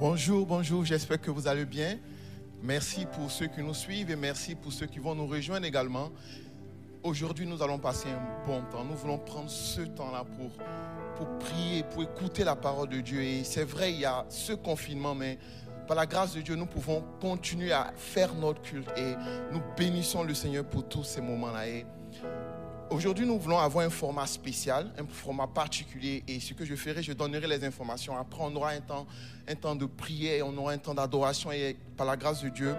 Bonjour, bonjour, j'espère que vous allez bien. Merci pour ceux qui nous suivent et merci pour ceux qui vont nous rejoindre également. Aujourd'hui, nous allons passer un bon temps. Nous voulons prendre ce temps-là pour, prier, pour écouter la parole de Dieu. Et c'est vrai, il y a ce confinement, mais par la grâce de Dieu, nous pouvons continuer à faire notre culte et nous bénissons le Seigneur pour tous ces moments-là. Aujourd'hui, nous voulons avoir un format spécial, un format particulier. Et ce que je ferai, je donnerai les informations. Après, on aura un temps, un temps de prière, on aura un temps d'adoration. Et par la grâce de Dieu,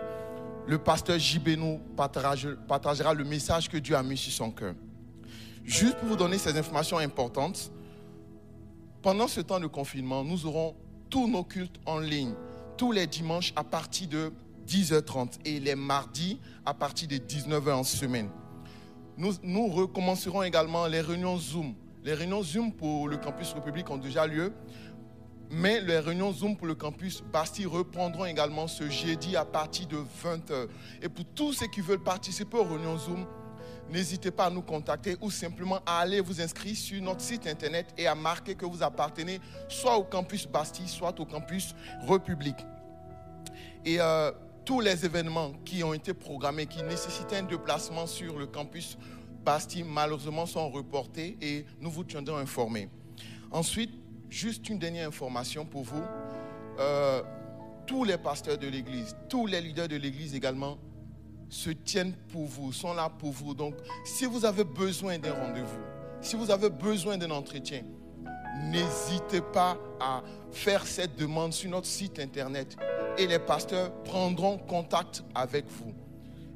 le pasteur JB nous partagera le message que Dieu a mis sur son cœur. Juste pour vous donner ces informations importantes, pendant ce temps de confinement, nous aurons tous nos cultes en ligne tous les dimanches à partir de 10h30 et les mardis à partir de 19h en semaine. Nous, recommencerons également les réunions Zoom. Les réunions Zoom pour le campus République ont déjà lieu, mais les réunions Zoom pour le campus Bastille reprendront également ce jeudi à partir de 20h. Et pour tous ceux qui veulent participer aux réunions Zoom, n'hésitez pas à nous contacter ou simplement à aller vous inscrire sur notre site internet et à marquer que vous appartenez soit au campus Bastille, soit au campus République. Et euh, tous les événements qui ont été programmés, qui nécessitaient un déplacement sur le campus Bastille, malheureusement sont reportés et nous vous tiendrons informés. Ensuite, juste une dernière information pour vous. Euh, tous les pasteurs de l'Église, tous les leaders de l'Église également se tiennent pour vous, sont là pour vous. Donc, si vous avez besoin d'un rendez-vous, si vous avez besoin d'un entretien, n'hésitez pas à faire cette demande sur notre site internet et les pasteurs prendront contact avec vous.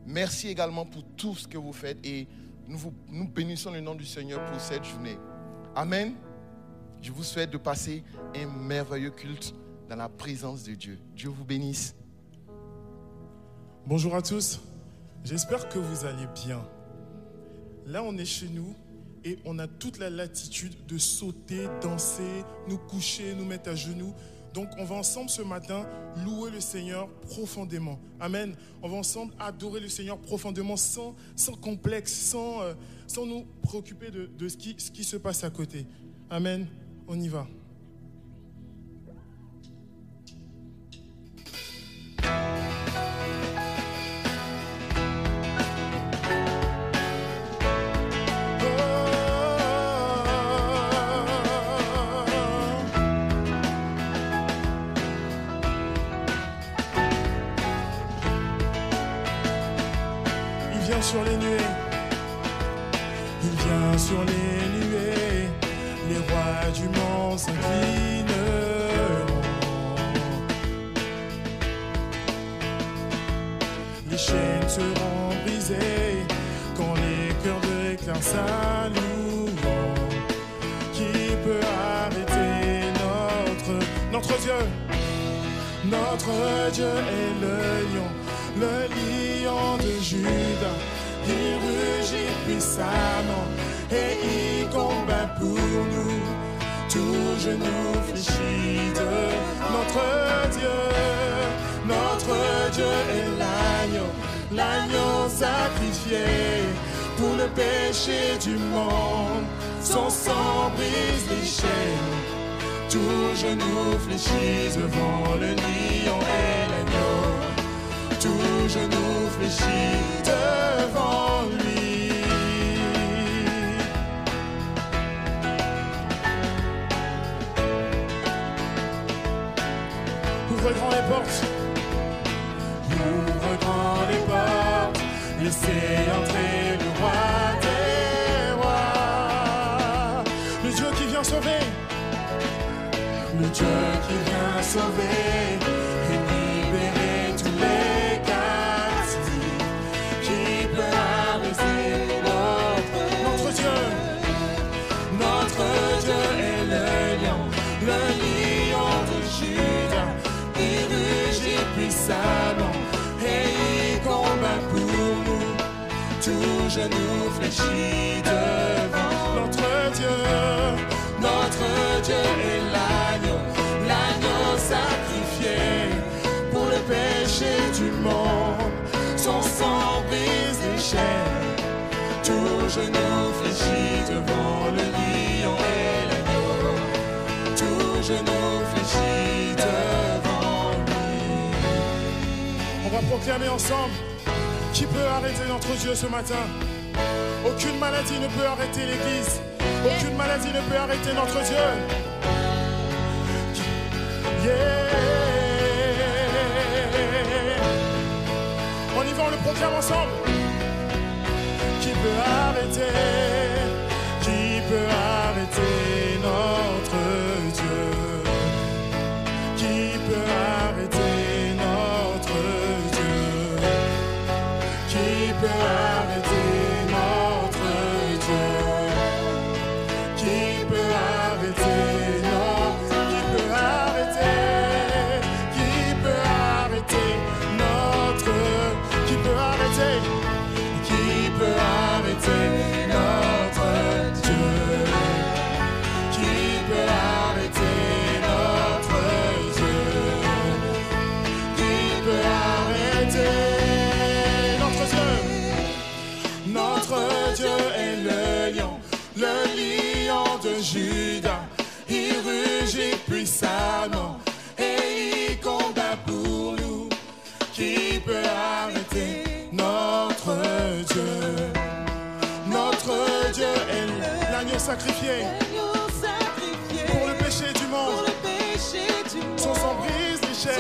Merci également pour tout ce que vous faites et nous, vous, bénissons le nom du Seigneur pour cette journée. Amen. Je vous souhaite de passer un merveilleux culte dans la présence de Dieu. Dieu vous bénisse. Bonjour à tous. J'espère que vous allez bien. Là, on est chez nous et on a toute la latitude de sauter, danser, nous coucher, nous mettre à genoux. Donc, on va ensemble ce matin louer le Seigneur profondément. Amen. On va ensemble adorer le Seigneur profondément, sans, sans complexe, sans, euh, sans nous préoccuper de, de ce, qui, ce qui se passe à côté. Amen. On y va. Qui vient sauver et libérer tous les captifs, qui peut arrêter notre, notre Dieu. Notre Dieu est le lion, le lion de Judas, il rugit puissamment et il combat pour nous. Tout genou fléchit devant notre Dieu. Notre Dieu est l'agneau, chaînes. Tout genou fléchit devant le lion et l'agneau. Tout genou fléchit devant proclamer ensemble qui peut arrêter notre Dieu ce matin. Aucune maladie ne peut arrêter l'Église. Aucune maladie ne peut arrêter notre Dieu. Yeah. On y va, on le proclame ensemble. Qui peut arrêter Qui peut arrêter notre l'agneau sacrifié pour le péché du pour monde. le péché du monde. Son brise les chaînes.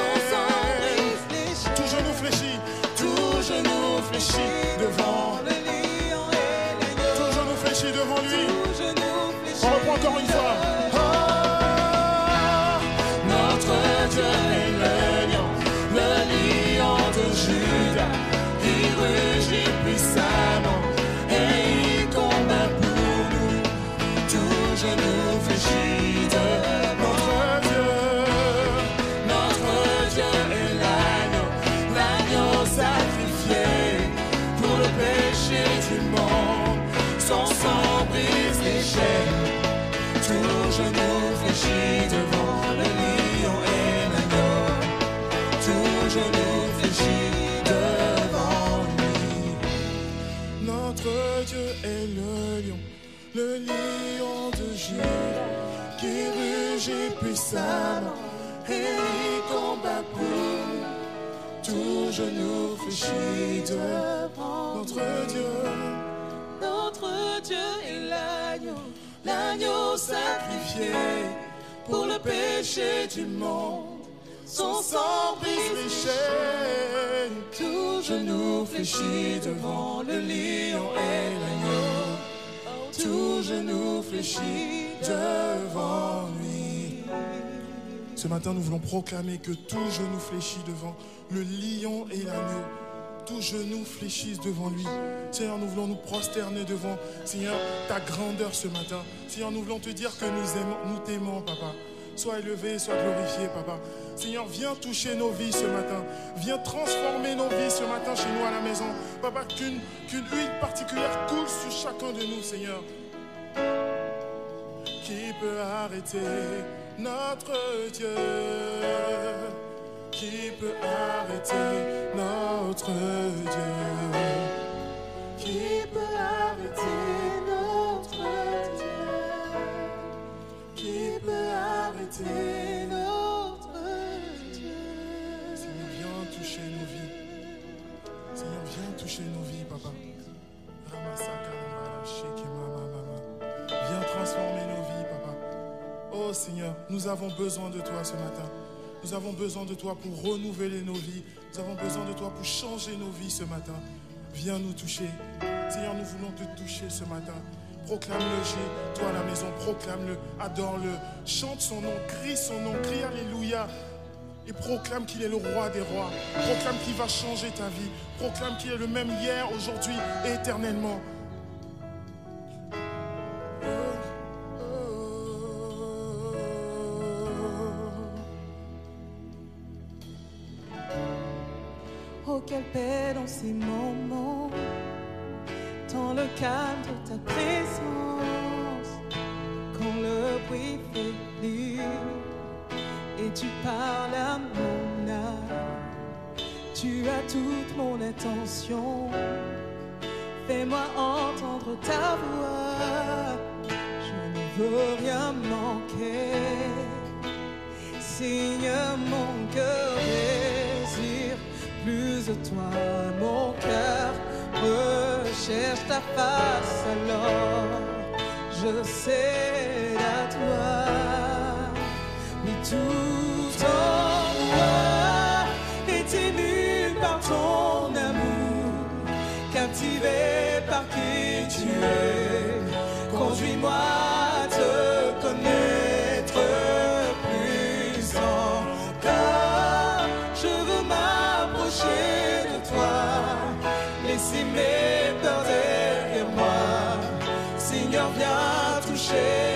Tout genou fléchit, tout genou fléchit devant. Le et il combat pour. Tout genou fléchit devant notre Dieu. Notre Dieu est l'agneau, l'agneau sacrifié pour le péché du monde. Son sang brise les chaînes. Tout genou fléchit devant le lion et l'agneau. Tout genou fléchit devant lui. Ce matin, nous voulons proclamer que tout genou fléchit devant le lion et l'agneau. Tout genou fléchisse devant lui. Seigneur, nous voulons nous prosterner devant, Seigneur, ta grandeur ce matin. Seigneur, nous voulons te dire que nous aimons, nous t'aimons, Papa. Sois élevé, sois glorifié, Papa. Seigneur, viens toucher nos vies ce matin. Viens transformer nos vies ce matin chez nous à la maison. Papa, qu'une huile particulière coule sur chacun de nous, Seigneur. Qui peut arrêter notre Dieu Qui peut arrêter notre Dieu Oh Seigneur, nous avons besoin de toi ce matin. Nous avons besoin de toi pour renouveler nos vies. Nous avons besoin de toi pour changer nos vies ce matin. Viens nous toucher. Seigneur, nous voulons te toucher ce matin. Proclame-le chez toi à la maison. Proclame-le, adore-le. Chante son nom, crie son nom, crie Alléluia. Et proclame qu'il est le roi des rois. Proclame qu'il va changer ta vie. Proclame qu'il est le même hier, aujourd'hui et éternellement. viens derrière moi. Seigneur, viens toucher.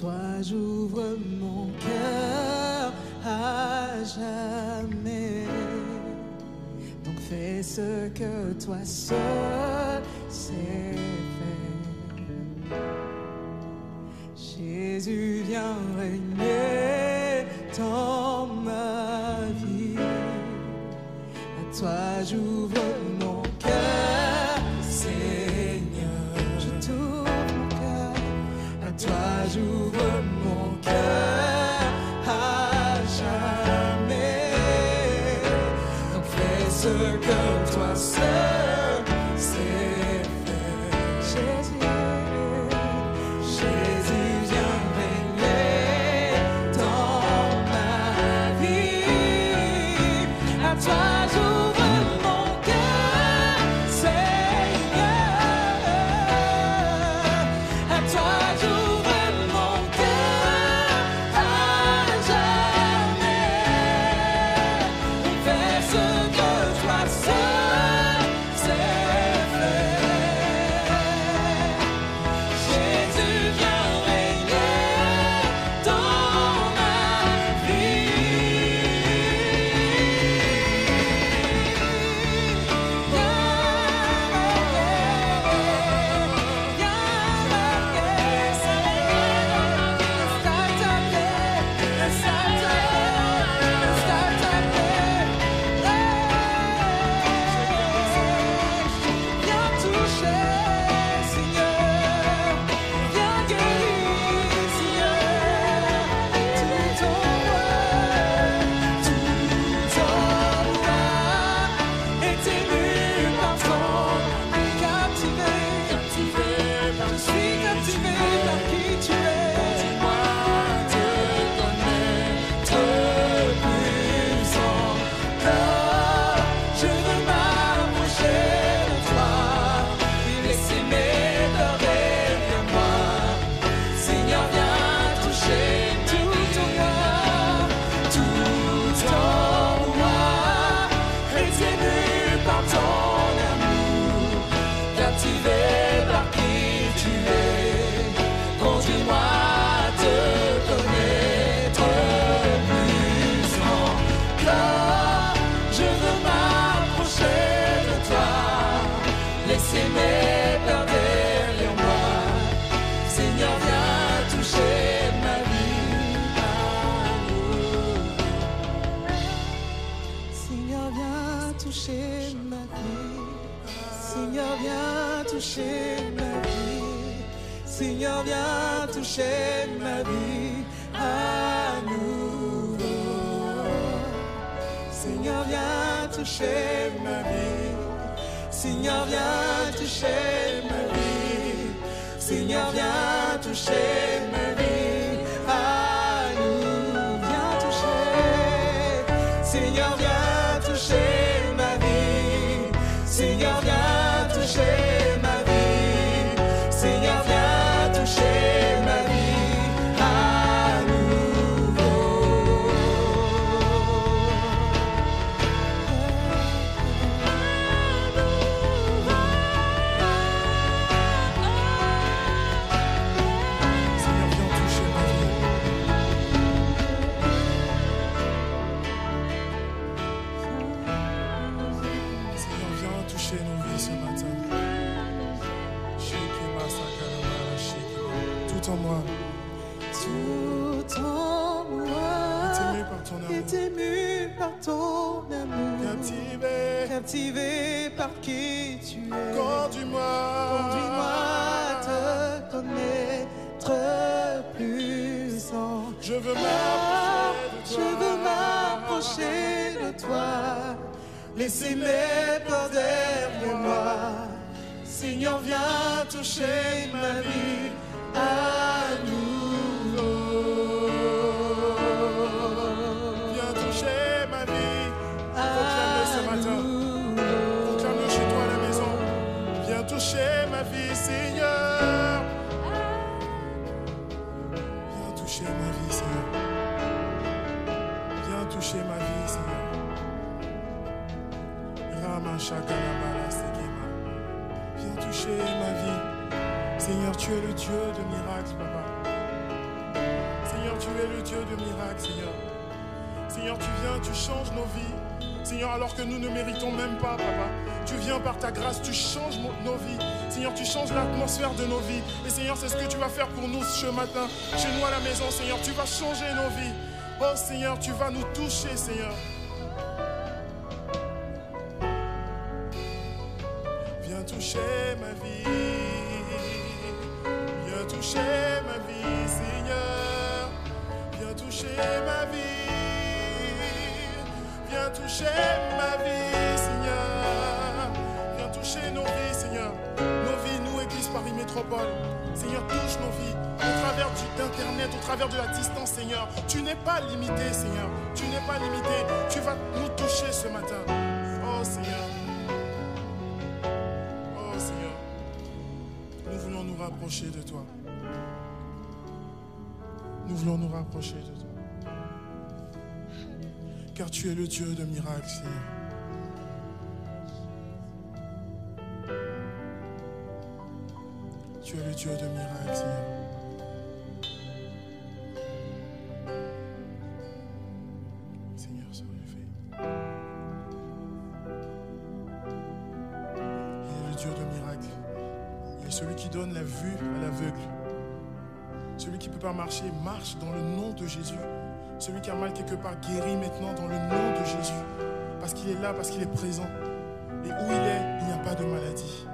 toi j'ouvre mon cœur à jamais. Donc fais ce que toi seul sais. Ma vie à nouveau. Seigneur, viens toucher ma vie. Seigneur, viens toucher ma vie. Seigneur, viens toucher Captivé, par qui tu es. conduis-moi. Conduis-moi à te connaître plus en Je veux m'approcher de Je toi. veux m'approcher de toi. Laisser mes peurs derrière moi. Seigneur, viens toucher ma vie tu es le Dieu de miracles, Papa. Seigneur, tu es le Dieu de miracles, Seigneur. Seigneur, tu viens, tu changes nos vies. Seigneur, alors que nous ne méritons même pas, Papa. Tu viens par ta grâce, tu changes nos vies. Seigneur, tu changes l'atmosphère de nos vies. Et Seigneur, c'est ce que tu vas faire pour nous ce matin. Chez nous à la maison, Seigneur, tu vas changer nos vies. Oh Seigneur, tu vas nous toucher, Seigneur. Pas limité, Seigneur. Tu n'es pas limité. Tu vas nous toucher ce matin. Oh, Seigneur. Oh, Seigneur. Nous voulons nous rapprocher de toi. Nous voulons nous rapprocher de toi. Car tu es le Dieu de miracles, Seigneur. Tu es le Dieu de miracles, Seigneur. Celui qui donne la vue à l'aveugle. Celui qui ne peut pas marcher, marche dans le nom de Jésus. Celui qui a mal quelque part, guérit maintenant dans le nom de Jésus. Parce qu'il est là, parce qu'il est présent. Et où il est, il n'y a pas de maladie.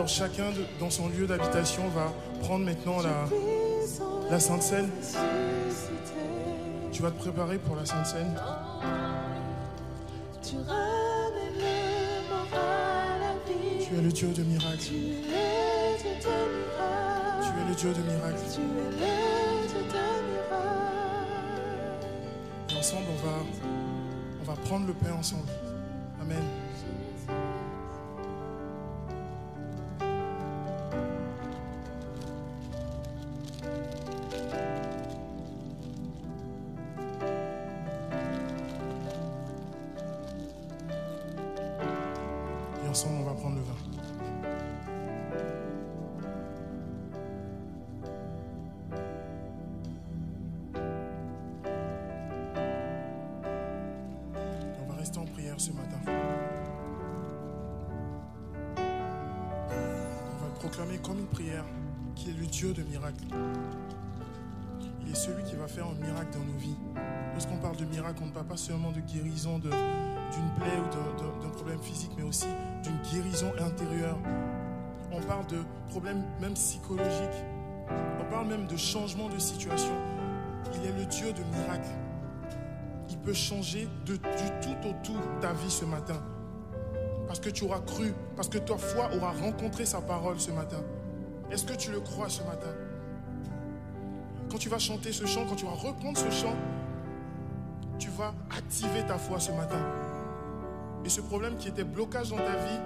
Alors chacun de- dans son lieu d'habitation va prendre maintenant la, la Sainte Seine. Tu vas te préparer pour la Sainte Seine. Tu ramènes le mort à la vie. Tu es le Dieu de miracles. Tu es le Dieu de miracles. Tu es le Dieu de miracles. Tu es le Dieu de miracles. Et ensemble, on va, on va prendre le pain ensemble. Amen. Dieu de miracles. Il est celui qui va faire un miracle dans nos vies. Lorsqu'on parle de miracle, on ne parle pas seulement de guérison d'une plaie ou d'un problème physique, mais aussi d'une guérison intérieure. On parle de problèmes même psychologiques. On parle même de changement de situation. Il est le Dieu de miracles. Il peut changer de, du tout au tout ta vie ce matin. Parce que tu auras cru, parce que ta foi aura rencontré sa parole ce matin. Est-ce que tu le crois ce matin? Quand tu vas chanter ce chant, quand tu vas reprendre ce chant, tu vas activer ta foi ce matin. Et ce problème qui était blocage dans ta vie,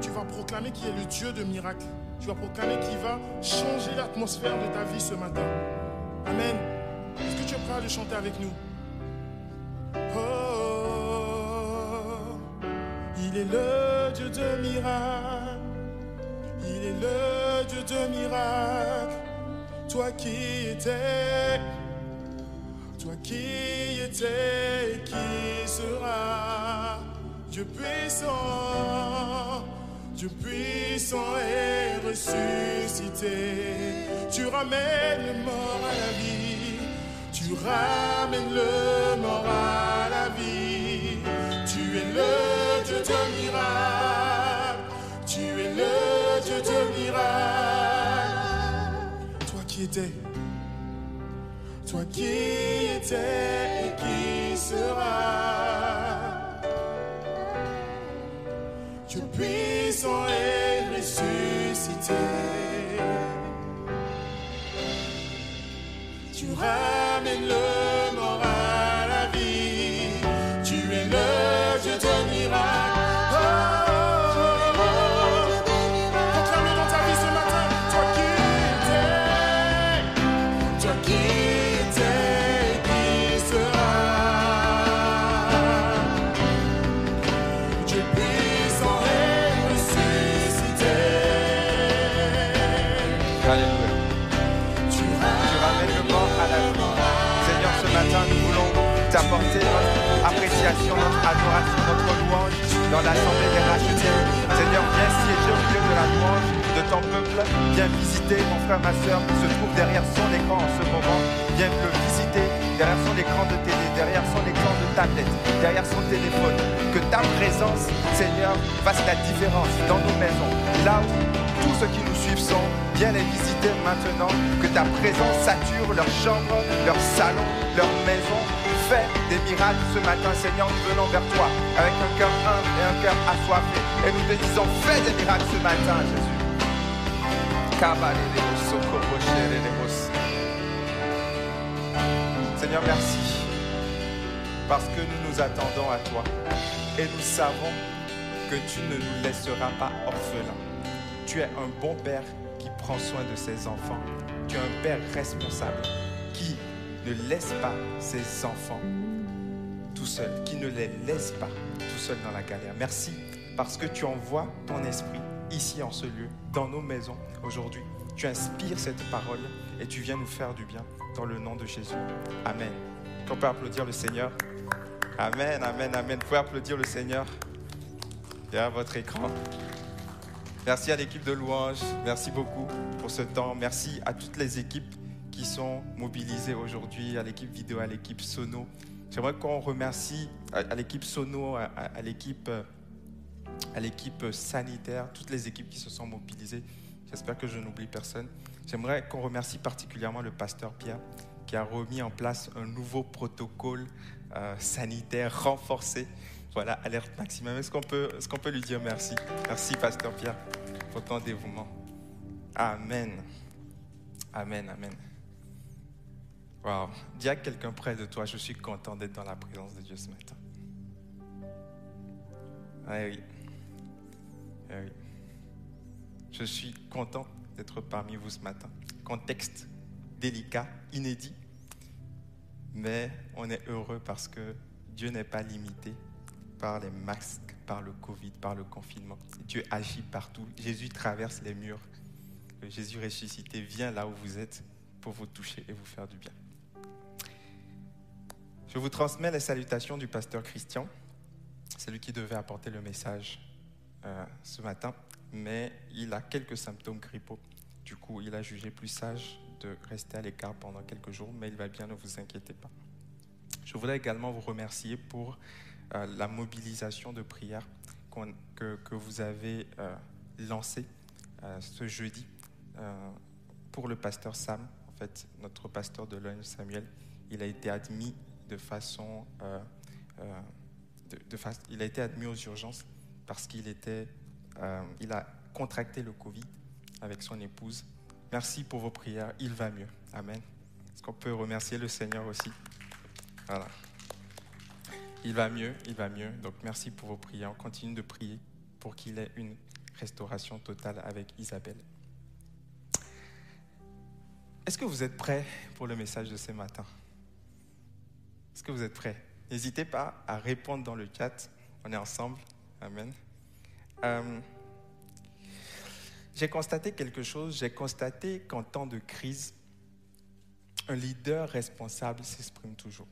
tu vas proclamer qu'il est le Dieu de miracles. Tu vas proclamer qu'il va changer l'atmosphère de ta vie ce matin. Amen. Est-ce que tu es prêt à le chanter avec nous? Oh, il est le Dieu de miracles. Il est le Dieu de miracles, toi qui étais, toi qui étais et qui sera, Dieu puissant, Dieu puissant et ressuscité. Tu ramènes le mort à la vie, tu ramènes le mort à la vie. Tu es le Dieu de miracles, tu es le Toi qui étais, toi qui étais et qui sera. Dieu puissant et ressuscité. Tu ramènes le dans l'assemblée des rachetés. Seigneur, viens siéger au milieu de la louange de ton peuple. Viens visiter mon frère, ma soeur qui se trouve derrière son écran en ce moment. Viens le visiter derrière son écran de télé, derrière son écran de tablette, derrière son téléphone. Que ta présence, Seigneur, fasse la différence dans nos maisons. Là où tous ceux qui nous suivent sont, viens les visiter maintenant. Que ta présence sature leur chambre, leur salon, leur maison. Fais des miracles ce matin, Seigneur. Nous venons vers toi avec un cœur humble et un cœur assoiffé. Et nous te disons, fais des miracles ce matin, Jésus. Seigneur, merci. Parce que nous nous attendons à toi. Et nous savons que tu ne nous laisseras pas orphelins. Tu es un bon père qui prend soin de ses enfants. Tu es un père responsable ne laisse pas ses enfants tout seuls, qui ne les laisse pas tout seuls dans la galère. Merci parce que tu envoies ton esprit ici en ce lieu, dans nos maisons aujourd'hui. Tu inspires cette parole et tu viens nous faire du bien dans le nom de Jésus. Amen. On peut applaudir le Seigneur. Amen, amen, amen. Vous pouvez applaudir le Seigneur derrière votre écran. Merci à l'équipe de louange. Merci beaucoup pour ce temps. Merci à toutes les équipes qui sont mobilisées aujourd'hui, à l'équipe vidéo, à l'équipe sono. J'aimerais qu'on remercie à, l'équipe sono, à, l'équipe à l'équipe sanitaire, toutes les équipes qui se sont mobilisées. J'espère que je n'oublie personne. J'aimerais qu'on remercie particulièrement le pasteur Pierre qui a remis en place un nouveau protocole euh, sanitaire renforcé. Voilà, alerte maximum. Est-ce qu'on peut, est-ce qu'on peut lui dire merci? Merci, pasteur Pierre, pour ton dévouement. Amen. Amen, amen. Wow. Dis à quelqu'un près de toi, je suis content d'être dans la présence de Dieu ce matin. Ah oui. Ah oui. Je suis content d'être parmi vous ce matin. Contexte délicat, inédit, mais on est heureux parce que Dieu n'est pas limité par les masques, par le Covid, par le confinement. Dieu agit partout. Jésus traverse les murs. Jésus ressuscité vient là où vous êtes pour vous toucher et vous faire du bien. Je vous transmets les salutations du pasteur Christian. C'est lui qui devait apporter le message euh, ce matin, mais il a quelques symptômes grippaux. Du coup, il a jugé plus sage de rester à l'écart pendant quelques jours, mais il va bien, ne vous inquiétez pas. Je voudrais également vous remercier pour euh, la mobilisation de prière que, que vous avez euh, lancée ce jeudi pour le pasteur Sam, en fait, notre pasteur de Logne, Samuel. Il a été admis de façon. euh, euh, de- il a été admis aux urgences parce qu'il était, euh, il a contracté le Covid avec son épouse. Merci pour vos prières. Il va mieux. Amen. Est-ce qu'on peut remercier le Seigneur aussi? Voilà. Il va mieux, il va mieux. Donc merci pour vos prières. On continue de prier pour qu'il ait une restauration totale avec Isabelle. Est-ce que vous êtes prêts pour le message de ce matin? Est-ce que vous êtes prêts? N'hésitez pas à répondre dans le chat. On est ensemble. Amen. Euh, j'ai constaté quelque chose. J'ai constaté qu'en temps de crise, un leader responsable s'exprime toujours.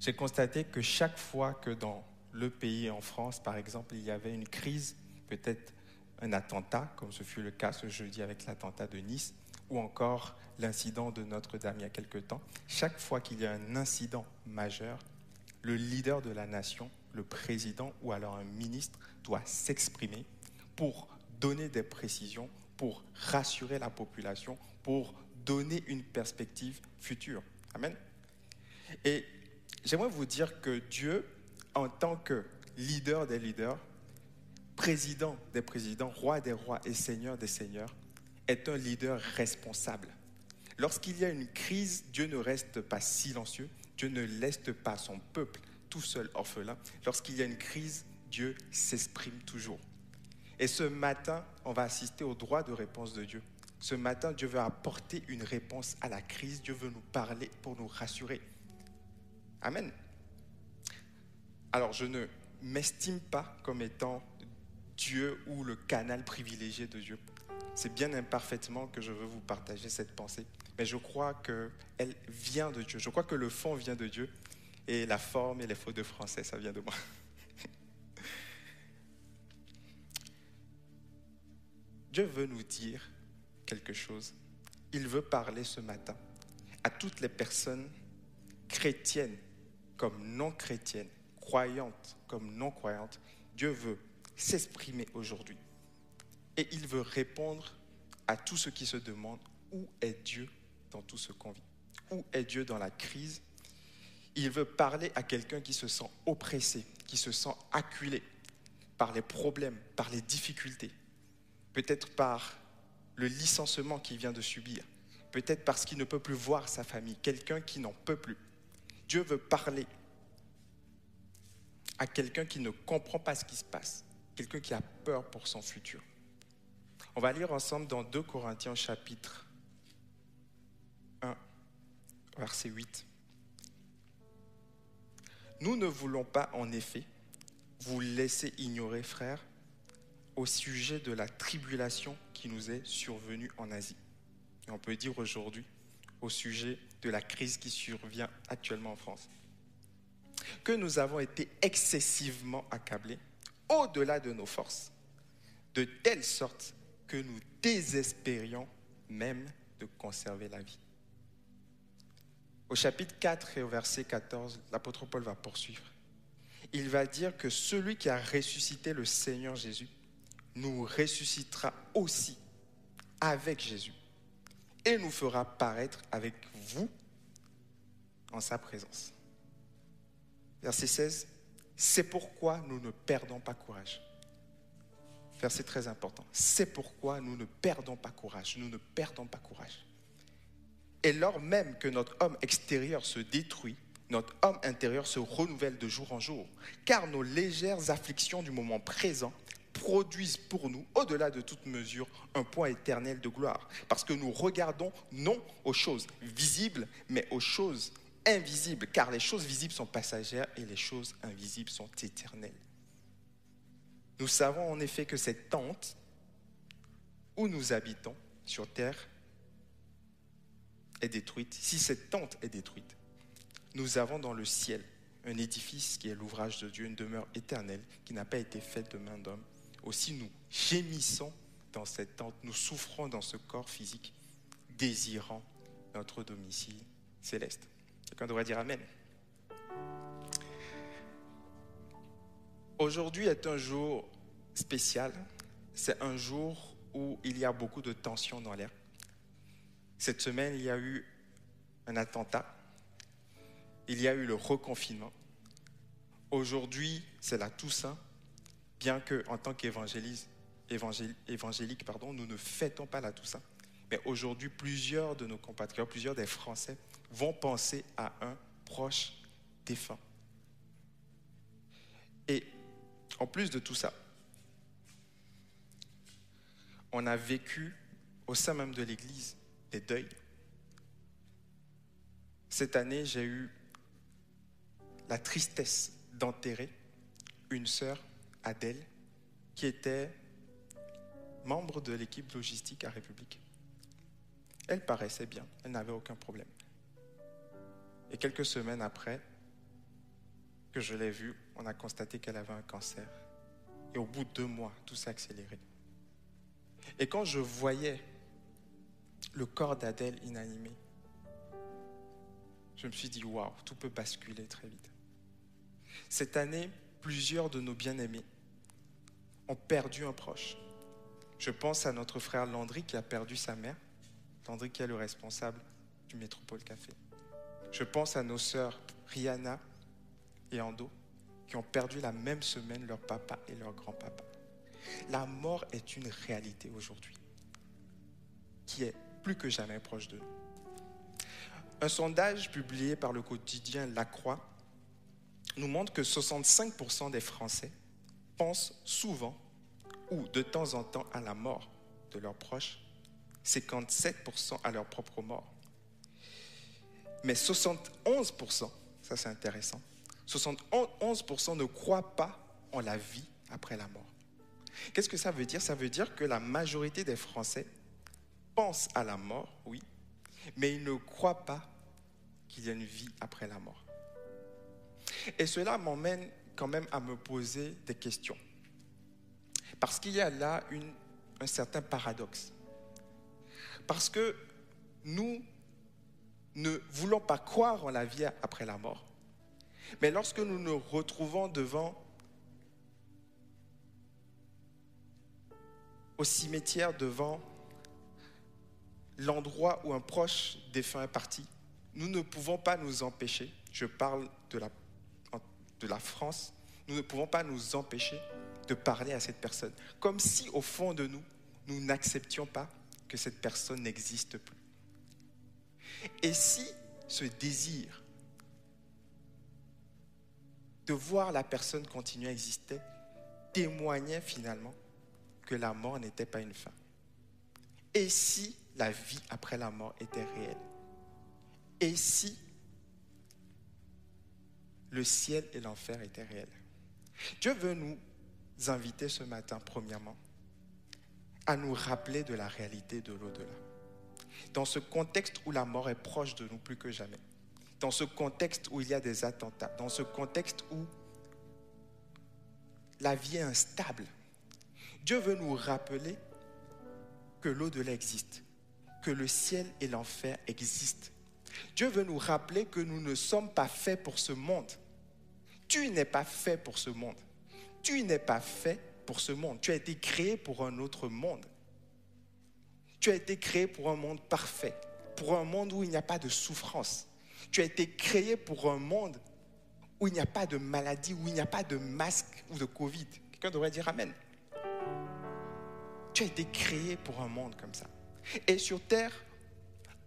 J'ai constaté que chaque fois que dans le pays, en France par exemple, il y avait une crise, peut-être un attentat, comme ce fut le cas ce jeudi avec l'attentat de Nice, ou encore l'incident de Notre-Dame il y a quelque temps, chaque fois qu'il y a un incident majeur, le leader de la nation, le président ou alors un ministre doit s'exprimer pour donner des précisions, pour rassurer la population, pour donner une perspective future. Amen. Et j'aimerais vous dire que Dieu, en tant que leader des leaders, président des présidents, roi des rois et seigneur des seigneurs, est un leader responsable. Lorsqu'il y a une crise, Dieu ne reste pas silencieux, Dieu ne laisse pas son peuple tout seul orphelin. Lorsqu'il y a une crise, Dieu s'exprime toujours. Et ce matin, on va assister au droit de réponse de Dieu. Ce matin, Dieu veut apporter une réponse à la crise. Dieu veut nous parler pour nous rassurer. Amen. Alors, je ne m'estime pas comme étant Dieu ou le canal privilégié de Dieu. C'est bien imparfaitement que je veux vous partager cette pensée. Mais je crois qu'elle vient de Dieu. Je crois que le fond vient de Dieu. Et la forme et les fautes de français, ça vient de moi. Dieu veut nous dire quelque chose. Il veut parler ce matin à toutes les personnes chrétiennes comme non chrétiennes, croyantes comme non croyantes. Dieu veut s'exprimer aujourd'hui. Et il veut répondre à tous ceux qui se demandent où est Dieu dans tout ce qu'on vit? Où est Dieu dans la crise? Il veut parler à quelqu'un qui se sent oppressé, qui se sent acculé par les problèmes, par les difficultés, peut-être par le licenciement qu'il vient de subir, peut-être parce qu'il ne peut plus voir sa famille, quelqu'un qui n'en peut plus. Dieu veut parler à quelqu'un qui ne comprend pas ce qui se passe, quelqu'un qui a peur pour son futur. On va lire ensemble dans 2 Corinthiens chapitre 1, verset 8. Nous ne voulons pas en effet vous laisser ignorer, frères, au sujet de la tribulation qui nous est survenue en Asie. Et on peut dire aujourd'hui au sujet de la crise qui survient actuellement en France. Que nous avons été excessivement accablés au-delà de nos forces, de telle sorte que nous désespérions même de conserver la vie. Au chapitre 4 et au verset 14, l'apôtre Paul va poursuivre. Il va dire que celui qui a ressuscité le Seigneur Jésus nous ressuscitera aussi avec Jésus et nous fera paraître avec vous en sa présence. Verset 16, c'est pourquoi nous ne perdons pas courage. Verset très important. C'est pourquoi nous ne perdons pas courage. Nous ne perdons pas courage. Et lors même que notre homme extérieur se détruit, notre homme intérieur se renouvelle de jour en jour. Car nos légères afflictions du moment présent produisent pour nous, au-delà de toute mesure, un point éternel de gloire. Parce que nous regardons non aux choses visibles, mais aux choses invisibles. Car les choses visibles sont passagères et les choses invisibles sont éternelles. Nous savons en effet que cette tente où nous habitons sur terre est détruite. Si cette tente est détruite, nous avons dans le ciel un édifice qui est l'ouvrage de Dieu, une demeure éternelle qui n'a pas été faite de main d'homme. Aussi nous gémissons dans cette tente, nous souffrons dans ce corps physique, désirant notre domicile céleste. Quelqu'un devrait dire Amen. Aujourd'hui est un jour spécial. C'est un jour où il y a beaucoup de tensions dans l'air. Cette semaine, il y a eu un attentat. Il y a eu le reconfinement. Aujourd'hui, c'est la Toussaint, bien que en tant qu'évangélique, pardon, nous ne fêtons pas la Toussaint. Mais aujourd'hui, plusieurs de nos compatriotes, plusieurs des Français vont penser à un proche défunt. Et en plus de tout ça, on a vécu au sein même de l'Église des deuils. Cette année, j'ai eu la tristesse d'enterrer une sœur, Adèle, qui était membre de l'équipe logistique à République. Elle paraissait bien, elle n'avait aucun problème. Et quelques semaines après que je l'ai vue, on a constaté qu'elle avait un cancer. Et au bout de deux mois, tout s'est accéléré. Et quand je voyais le corps d'Adèle inanimé, je me suis dit, waouh, tout peut basculer très vite. Cette année, plusieurs de nos bien-aimés ont perdu un proche. Je pense à notre frère Landry qui a perdu sa mère. Landry qui est le responsable du Métropole Café. Je pense à nos sœurs Rihanna et Ando qui ont perdu la même semaine leur papa et leur grand-papa. La mort est une réalité aujourd'hui qui est plus que jamais proche de nous. Un sondage publié par le quotidien La Croix nous montre que 65% des Français pensent souvent ou de temps en temps à la mort de leurs proches, 57% à leur propre mort. Mais 71%, ça c'est intéressant, 71% ne croient pas en la vie après la mort. Qu'est-ce que ça veut dire? Ça veut dire que la majorité des Français pensent à la mort, oui, mais ils ne croient pas qu'il y a une vie après la mort. Et cela m'emmène quand même à me poser des questions. Parce qu'il y a là un certain paradoxe. Parce que nous ne voulons pas croire en la vie après la mort. Mais lorsque nous nous retrouvons devant au cimetière, devant l'endroit où un proche défunt est parti, nous ne pouvons pas nous empêcher, je parle de la, de la France, nous ne pouvons pas nous empêcher de parler à cette personne, comme si au fond de nous, nous n'acceptions pas que cette personne n'existe plus. Et si ce désir de voir la personne continuer à exister témoignait finalement que la mort n'était pas une fin. Et si la vie après la mort était réelle? Et si le ciel et l'enfer étaient réels? Dieu veut nous inviter ce matin, premièrement, à nous rappeler de la réalité de l'au-delà. Dans ce contexte où la mort est proche de nous plus que jamais, dans ce contexte où il y a des attentats, dans ce contexte où la vie est instable, Dieu veut nous rappeler que l'au-delà existe, que le ciel et l'enfer existent. Dieu veut nous rappeler que nous ne sommes pas faits pour ce monde. Tu n'es pas fait pour ce monde. Tu n'es pas fait pour ce monde. Tu as été créé pour un autre monde. Tu as été créé pour un monde parfait, pour un monde où il n'y a pas de souffrance. Tu as été créé pour un monde où il n'y a pas de maladie, où il n'y a pas de masque ou de Covid. Quelqu'un devrait dire Amen. Tu as été créé pour un monde comme ça. Et sur Terre,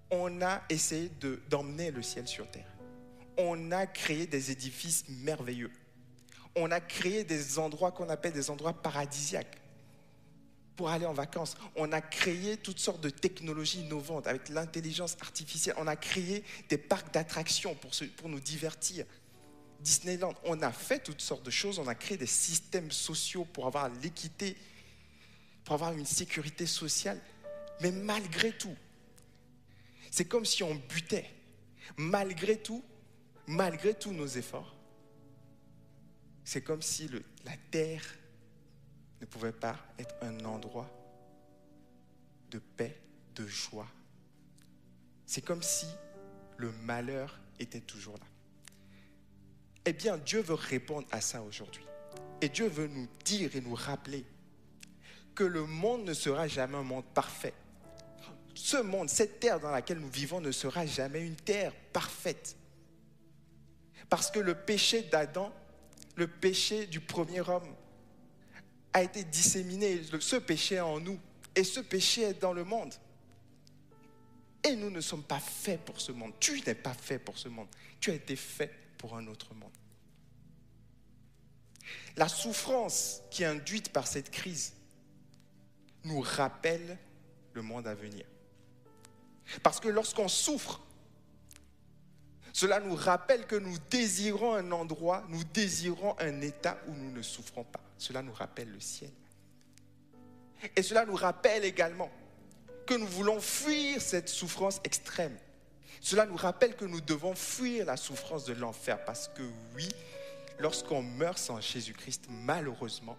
on a essayé d'emmener le ciel sur Terre. On a créé des édifices merveilleux on a créé des endroits qu'on appelle des endroits paradisiaques pour aller en vacances. On a créé toutes sortes de technologies innovantes avec l'intelligence artificielle. On a créé des parcs d'attractions pour, pour nous divertir. Disneyland, on a fait toutes sortes de choses. On a créé des systèmes sociaux pour avoir l'équité, pour avoir une sécurité sociale. Mais malgré tout, c'est comme si on butait. Malgré tout, malgré tous nos efforts, c'est comme si la terre ne pouvait pas être un endroit de paix, de joie. C'est comme si le malheur était toujours là. Eh bien, Dieu veut répondre à ça aujourd'hui. Et Dieu veut nous dire et nous rappeler que le monde ne sera jamais un monde parfait. Ce monde, cette terre dans laquelle nous vivons ne sera jamais une terre parfaite. Parce que le péché d'Adam le péché du premier homme a été disséminé. Ce péché est en nous. Et ce péché est dans le monde. Et nous ne sommes pas faits pour ce monde. Tu n'es pas fait pour ce monde. Tu as été fait pour un autre monde. La souffrance qui est induite par cette crise nous rappelle le monde à venir. Parce que lorsqu'on souffre, cela nous rappelle que nous désirons un endroit, nous désirons un état où nous ne souffrons pas. Cela nous rappelle le ciel. Et cela nous rappelle également que nous voulons fuir cette souffrance extrême. Cela nous rappelle que nous devons fuir la souffrance de l'enfer parce que oui, lorsqu'on meurt sans Jésus-Christ, malheureusement,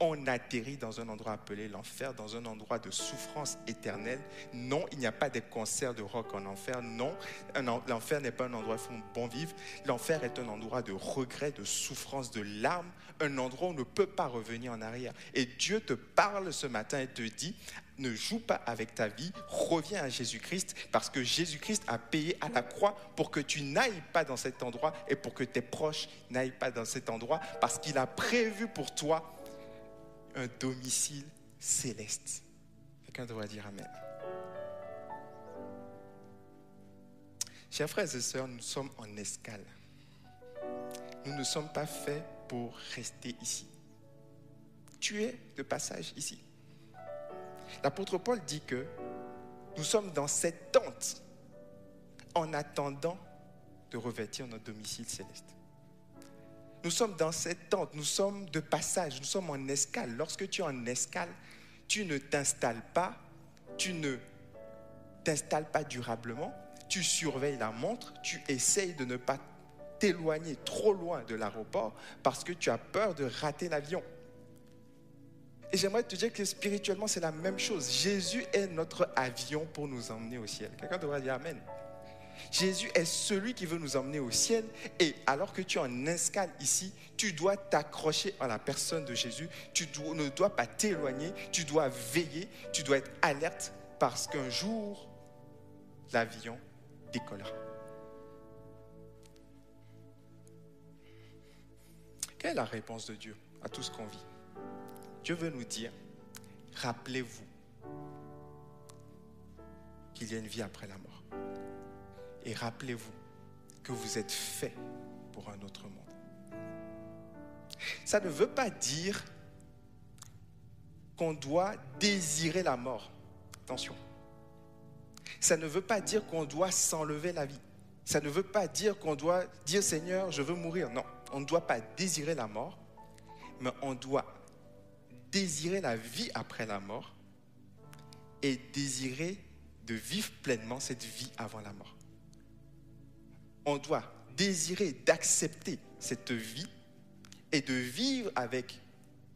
on atterrit dans un endroit appelé l'enfer, dans un endroit de souffrance éternelle. Non, il n'y a pas de concerts de rock en enfer. Non, l'enfer n'est pas un endroit où faut bon vivre. L'enfer est un endroit de regret, de souffrance, de larmes, un endroit où on ne peut pas revenir en arrière. Et Dieu te parle ce matin et te dit, ne joue pas avec ta vie, reviens à Jésus-Christ parce que Jésus-Christ a payé à la croix pour que tu n'ailles pas dans cet endroit et pour que tes proches n'aillent pas dans cet endroit parce qu'il a prévu pour toi un domicile céleste. Quelqu'un doit dire Amen. Chers frères et sœurs, nous sommes en escale. Nous ne sommes pas faits pour rester ici. Tu es de passage ici. L'apôtre Paul dit que nous sommes dans cette tente en attendant de revêtir notre domicile céleste. Nous sommes dans cette tente, nous sommes de passage, nous sommes en escale. Lorsque tu es en escale, tu ne t'installes pas, tu ne t'installes pas durablement, tu surveilles la montre, tu essayes de ne pas t'éloigner trop loin de l'aéroport parce que tu as peur de rater l'avion. Et j'aimerais te dire que spirituellement, c'est la même chose. Jésus est notre avion pour nous emmener au ciel. Quelqu'un devrait dire Amen. Jésus est celui qui veut nous emmener au ciel. Et alors que tu en escale ici, tu dois t'accrocher à la personne de Jésus. Tu ne dois pas t'éloigner. Tu dois veiller. Tu dois être alerte parce qu'un jour, l'avion décollera. Quelle est la réponse de Dieu à tout ce qu'on vit? Dieu veut nous dire, rappelez-vous qu'il y a une vie après la mort. Et rappelez-vous que vous êtes fait pour un autre monde. Ça ne veut pas dire qu'on doit désirer la mort. Attention. Ça ne veut pas dire qu'on doit s'enlever la vie. Ça ne veut pas dire qu'on doit dire Seigneur, je veux mourir. Non, on ne doit pas désirer la mort, mais on doit désirer la vie après la mort et désirer de vivre pleinement cette vie avant la mort on doit désirer d'accepter cette vie et de vivre avec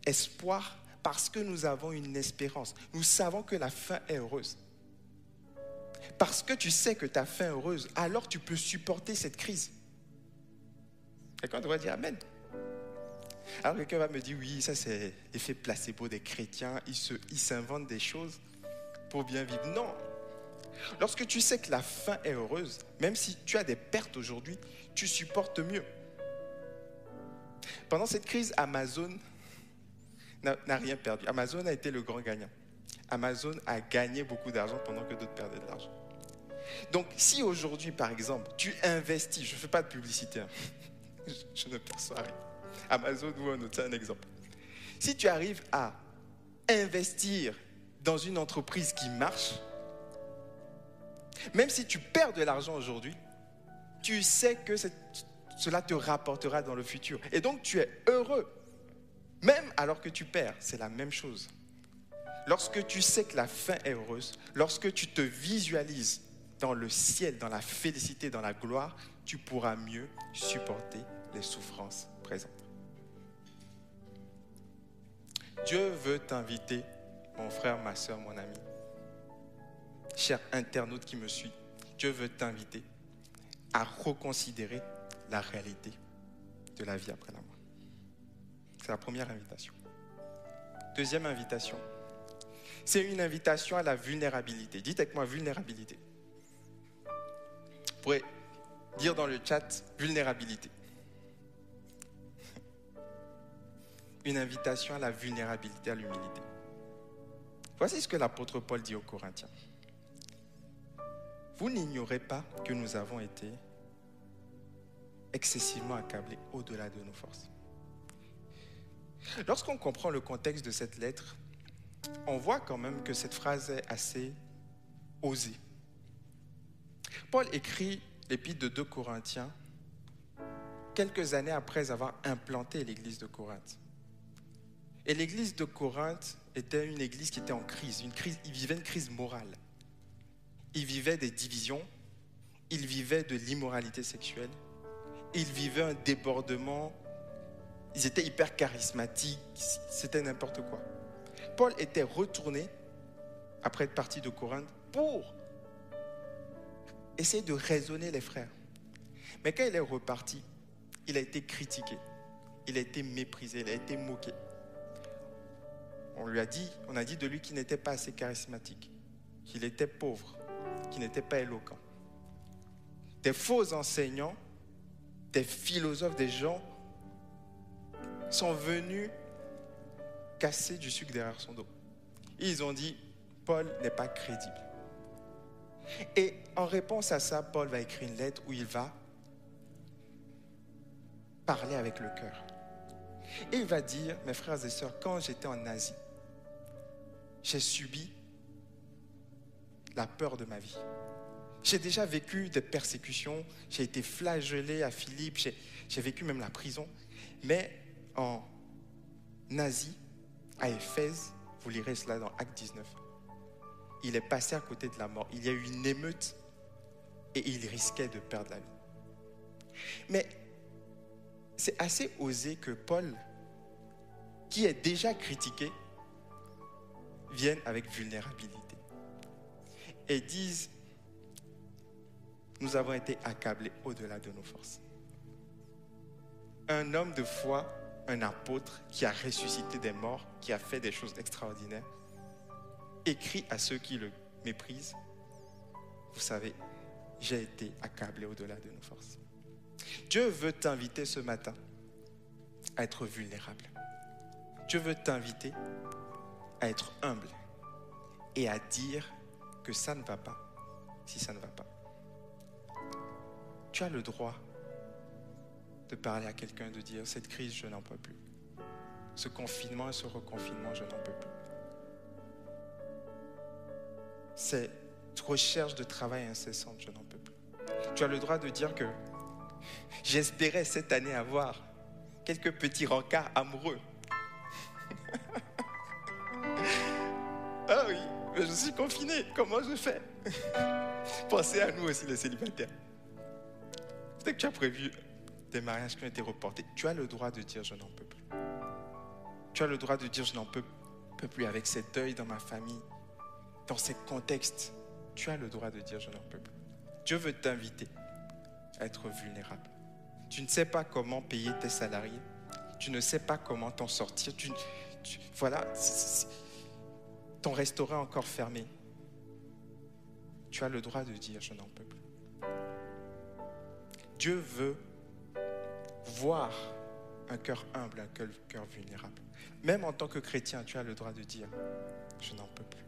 espoir parce que nous avons une espérance. Nous savons que la fin est heureuse. Parce que tu sais que ta fin est heureuse, alors tu peux supporter cette crise. Quelqu'un devrait dire Amen. Alors quelqu'un va me dire, oui, ça c'est l'effet placebo des chrétiens, ils s'inventent des choses pour bien vivre. Non, Lorsque tu sais que la fin est heureuse, même si tu as des pertes aujourd'hui, tu supportes mieux. Pendant cette crise, Amazon n'a rien perdu. Amazon a été le grand gagnant. Amazon a gagné beaucoup d'argent pendant que d'autres perdaient de l'argent. Donc si aujourd'hui, par exemple, tu investis, je ne fais pas de publicité, hein. je ne perçois rien. Amazon ou un autre, c'est un exemple. Si tu arrives à investir dans une entreprise qui marche, même si tu perds de l'argent aujourd'hui, tu sais que cela te rapportera dans le futur. Et donc tu es heureux. Même alors que tu perds, c'est la même chose. Lorsque tu sais que la fin est heureuse, lorsque tu te visualises dans le ciel, dans la félicité, dans la gloire, tu pourras mieux supporter les souffrances présentes. Dieu veut t'inviter, mon frère, ma soeur, mon ami, cher internaute qui me suit, Dieu veut t'inviter à reconsidérer la réalité de la vie après la mort. C'est la première invitation. Deuxième invitation, c'est une invitation à la vulnérabilité. Dites avec moi vulnérabilité. Vous pourrez dire dans le chat vulnérabilité. Une invitation à la vulnérabilité, à l'humilité. Voici ce que l'apôtre Paul dit aux Corinthiens. Vous n'ignorez pas que nous avons été excessivement accablés au-delà de nos forces. Lorsqu'on comprend le contexte de cette lettre, on voit quand même que cette phrase est assez osée. Paul écrit l'épître de 2 Corinthiens quelques années après avoir implanté l'église de Corinthe. Et l'église de Corinthe était une église qui était en crise, crise, ils vivaient une crise morale. Ils vivaient des divisions, ils vivaient de l'immoralité sexuelle, ils vivaient un débordement, ils étaient hyper charismatiques, c'était n'importe quoi. Paul était retourné, après être parti de Corinthe, pour essayer de raisonner les frères. Mais quand il est reparti, il a été critiqué, il a été méprisé, il a été moqué. On lui a dit, on a dit de lui qu'il n'était pas assez charismatique, qu'il était pauvre, qu'il n'était pas éloquent. Des faux enseignants, des philosophes, des gens sont venus casser du sucre derrière son dos. Ils ont dit, Paul n'est pas crédible. Et en réponse à ça, Paul va écrire une lettre où il va parler avec le cœur. Il va dire, mes frères et sœurs, quand j'étais en Asie, j'ai subi la peur de ma vie. J'ai déjà vécu des persécutions, j'ai été flagellé à Philippe, j'ai vécu même la prison. Mais en Asie, à Éphèse, vous lirez cela dans Acte 19, il est passé à côté de la mort. Il y a eu une émeute et il risquait de perdre la vie. Mais c'est assez osé que Paul, qui est déjà critiqué, vienne avec vulnérabilité et dise, nous avons été accablés au-delà de nos forces. Un homme de foi, un apôtre qui a ressuscité des morts, qui a fait des choses extraordinaires, écrit à ceux qui le méprisent, vous savez, j'ai été accablé au-delà de nos forces. Dieu veut t'inviter ce matin à être vulnérable. Dieu veut t'inviter à être humble et à dire que ça ne va pas si ça ne va pas. Tu as le droit de parler à quelqu'un, de dire, cette crise, je n'en peux plus. Ce confinement et ce reconfinement, je n'en peux plus. Cette recherche de travail incessante, je n'en peux plus. Tu as le droit de dire que j'espérais cette année avoir quelques petits rencarts amoureux. Je suis confiné, comment je fais? Pensez à nous aussi, les célibataires. Peut-être que tu as prévu des mariages qui ont été reportés. Tu as le droit de dire je n'en peux plus. Tu as le droit de dire je n'en peux, plus avec cet deuil dans ma famille, dans ces contextes. Tu as le droit de dire je n'en peux plus. Dieu veut t'inviter à être vulnérable. Tu ne sais pas comment payer tes salariés. Tu ne sais pas comment t'en sortir. Voilà, ton restaurant est encore fermé. Tu as le droit de dire je n'en peux plus. Dieu veut voir un cœur humble, un cœur vulnérable. Même en tant que chrétien, tu as le droit de dire je n'en peux plus.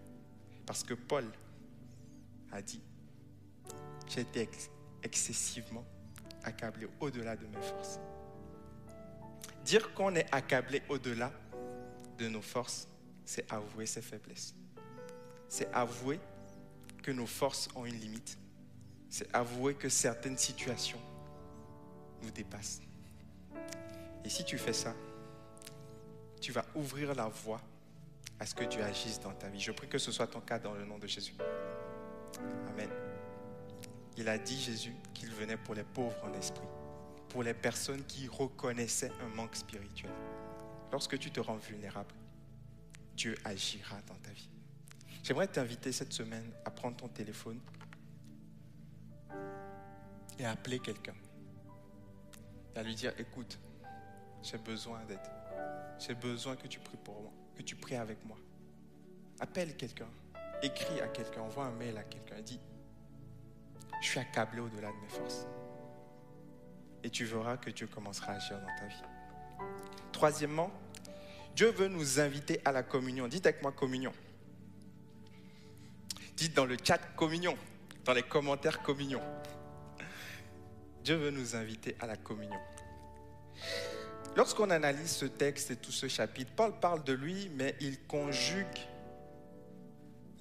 Parce que Paul a dit j'ai été excessivement accablé au-delà de mes forces. Dire qu'on est accablé au-delà de nos forces, c'est avouer ses faiblesses. C'est avouer que nos forces ont une limite. C'est avouer que certaines situations nous dépassent. Et si tu fais ça, tu vas ouvrir la voie à ce que Dieu agisse dans ta vie. Je prie que ce soit ton cas dans le nom de Jésus. Amen. Il a dit, Jésus, qu'il venait pour les pauvres en esprit, pour les personnes qui reconnaissaient un manque spirituel. Lorsque tu te rends vulnérable, Dieu agira dans ta vie. J'aimerais t'inviter cette semaine à prendre ton téléphone et à appeler quelqu'un. À lui dire, écoute, j'ai besoin d'aide. J'ai besoin que tu pries pour moi, que tu pries avec moi. Appelle quelqu'un, écris à quelqu'un, envoie un mail à quelqu'un, dis, je suis accablé au-delà de mes forces. Et tu verras que Dieu commencera à agir dans ta vie. Troisièmement, Dieu veut nous inviter à la communion. Dites avec moi communion. Dites dans le chat communion, dans les commentaires communion. Dieu veut nous inviter à la communion. Lorsqu'on analyse ce texte et tout ce chapitre, Paul parle de lui, mais il conjugue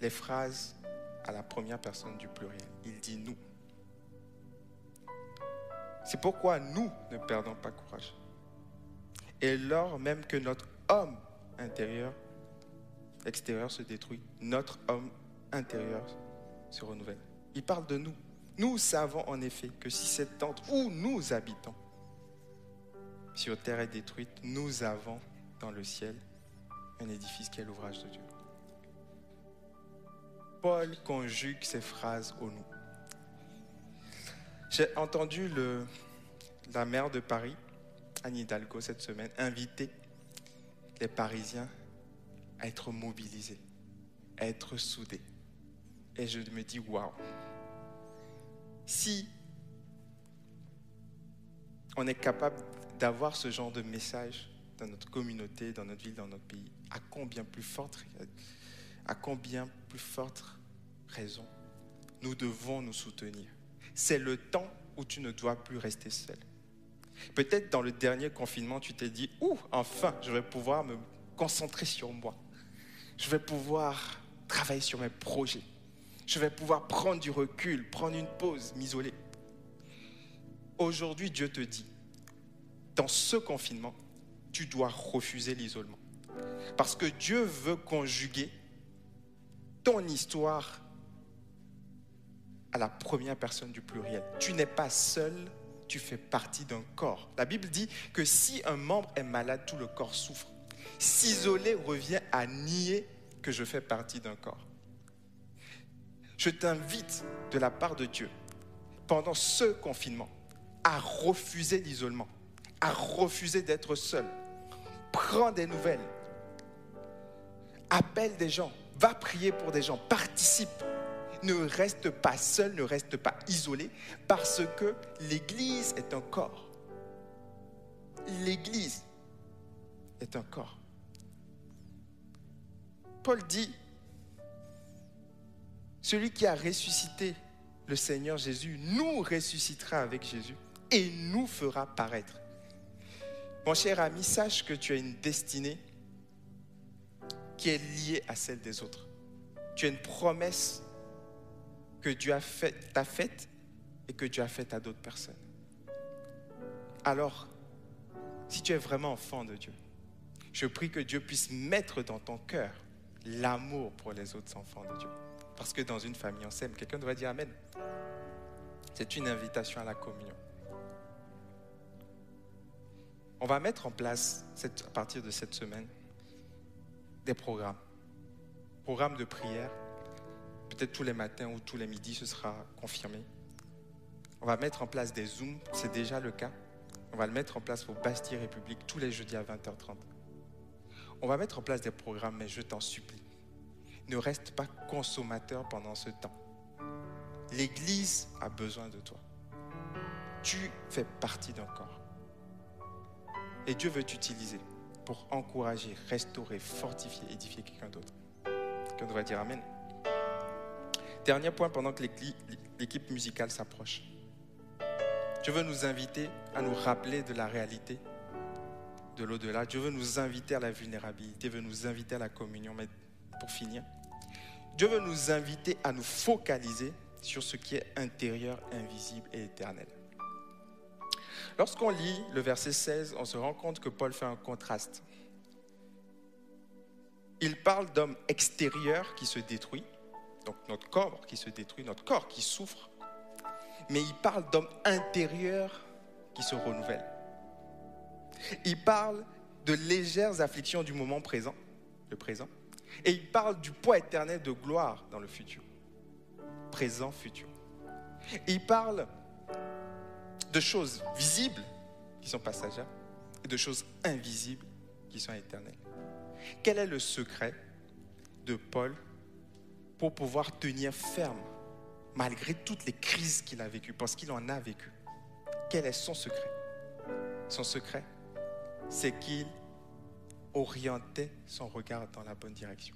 les phrases à la première personne du pluriel. Il dit nous. C'est pourquoi nous ne perdons pas courage. Et lors même que notre homme intérieur extérieur se détruit, notre homme intérieur se renouvelle. Il parle de nous. Nous savons en effet que si cette tente où nous habitons sur terre est détruite, nous avons dans le ciel un édifice qui est l'ouvrage de Dieu. Paul conjugue ces phrases au nous. J'ai entendu la maire de Paris, Anne Hidalgo, cette semaine, inviter les Parisiens à être mobilisés, à être soudés. Et je me dis, waouh, si on est capable d'avoir ce genre de message dans notre communauté, dans notre ville, dans notre pays, à combien plus forte, à combien plus forte raison nous devons nous soutenir. C'est le temps où tu ne dois plus rester seul. Peut-être dans le dernier confinement, tu t'es dit, ouh, enfin, je vais pouvoir me concentrer sur moi. Je vais pouvoir travailler sur mes projets. Je vais pouvoir prendre du recul, prendre une pause, m'isoler. Aujourd'hui, Dieu te dit, dans ce confinement, tu dois refuser l'isolement. Parce que Dieu veut conjuguer ton histoire à la première personne du pluriel. Tu n'es pas seul, tu fais partie d'un corps. La Bible dit que si un membre est malade, tout le corps souffre. S'isoler revient à nier que je fais partie d'un corps. Je t'invite de la part de Dieu, pendant ce confinement, à refuser l'isolement, à refuser d'être seul. Prends des nouvelles, appelle des gens, va prier pour des gens, participe. Ne reste pas seul, ne reste pas isolé, parce que l'Église est un corps. L'Église est un corps. Paul dit, celui qui a ressuscité le Seigneur Jésus nous ressuscitera avec Jésus et nous fera paraître. Mon cher ami, sache que tu as une destinée qui est liée à celle des autres. Tu as une promesse que Dieu a faite, t'a faite et que Dieu a faite à d'autres personnes. Alors, si tu es vraiment enfant de Dieu, je prie que Dieu puisse mettre dans ton cœur l'amour pour les autres enfants de Dieu. Parce que dans une famille, on. Quelqu'un devrait dire Amen. C'est une invitation à la communion. On va mettre en place, à partir de cette semaine, des programmes. Programmes de prière. Peut-être tous les matins ou tous les midis, ce sera confirmé. On va mettre en place des Zooms, c'est déjà le cas. On va le mettre en place au Bastille République tous les jeudis à 20h30. On va mettre en place des programmes, mais je t'en supplie, ne reste pas consommateur pendant ce temps. L'Église a besoin de toi. Tu fais partie d'un corps. Et Dieu veut t'utiliser pour encourager, restaurer, fortifier, édifier quelqu'un d'autre. Quelqu'un devrait dire Amen. Dernier point pendant que l'équipe musicale s'approche. Dieu veut nous inviter à nous rappeler de la réalité de l'au-delà. Dieu veut nous inviter à la vulnérabilité, veut nous inviter à la communion. Mais pour finir, Dieu veut nous inviter à nous focaliser sur ce qui est intérieur, invisible et éternel. Lorsqu'on lit le verset 16, on se rend compte que Paul fait un contraste. Il parle d'hommes extérieurs qui se détruisent, donc notre corps qui se détruit, notre corps qui souffre, mais il parle d'hommes intérieurs qui se renouvellent. Il parle de légères afflictions du moment présent, le présent, et il parle du poids éternel de gloire dans le futur, présent, futur. il parle de choses visibles qui sont passagères et de choses invisibles qui sont éternelles. Quel est le secret de Paul pour pouvoir tenir ferme malgré toutes les crises qu'il a vécues, parce qu'il en a vécu Quel est son secret? Son secret, c'est qu'il orientait son regard dans la bonne direction.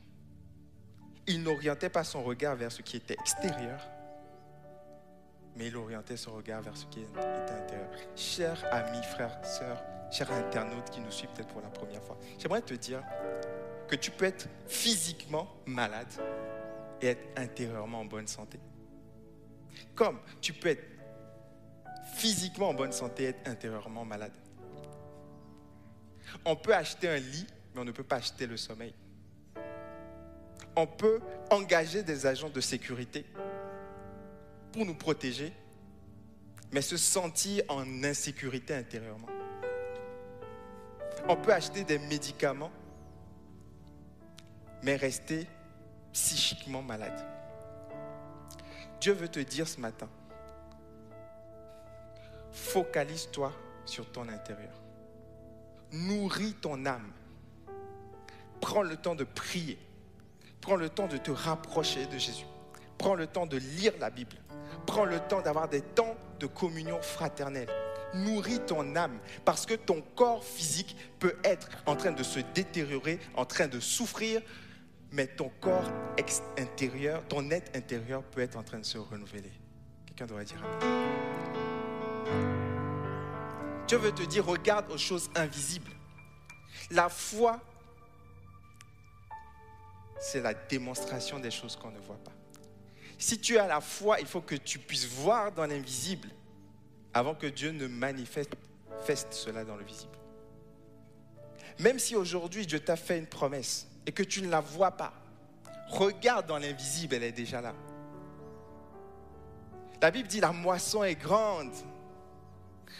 Il n'orientait pas son regard vers ce qui était extérieur, mais il orientait son regard vers ce qui était intérieur. Chers amis, frères, sœurs, chers internautes qui nous suivent peut-être pour la première fois, j'aimerais te dire que tu peux être physiquement malade et être intérieurement en bonne santé. Comme tu peux être physiquement en bonne santé et être intérieurement malade. On peut acheter un lit, mais on ne peut pas acheter le sommeil. On peut engager des agents de sécurité pour nous protéger, mais se sentir en insécurité intérieurement. On peut acheter des médicaments, mais rester psychiquement malade. Dieu veut te dire ce matin, focalise-toi sur ton intérieur. Nourris ton âme. Prends le temps de prier. Prends le temps de te rapprocher de Jésus. Prends le temps de lire la Bible. Prends le temps d'avoir des temps de communion fraternelle. Nourris ton âme parce que ton corps physique peut être en train de se détériorer, en train de souffrir, mais ton corps intérieur, ton être intérieur peut être en train de se renouveler. Quelqu'un doit dire Amen. Dieu veut te dire, regarde aux choses invisibles. La foi, c'est la démonstration des choses qu'on ne voit pas. Si tu as la foi, il faut que tu puisses voir dans l'invisible avant que Dieu ne manifeste cela dans le visible. Même si aujourd'hui Dieu t'a fait une promesse, et que tu ne la vois pas, regarde dans l'invisible, elle est déjà là. La Bible dit la moisson est grande.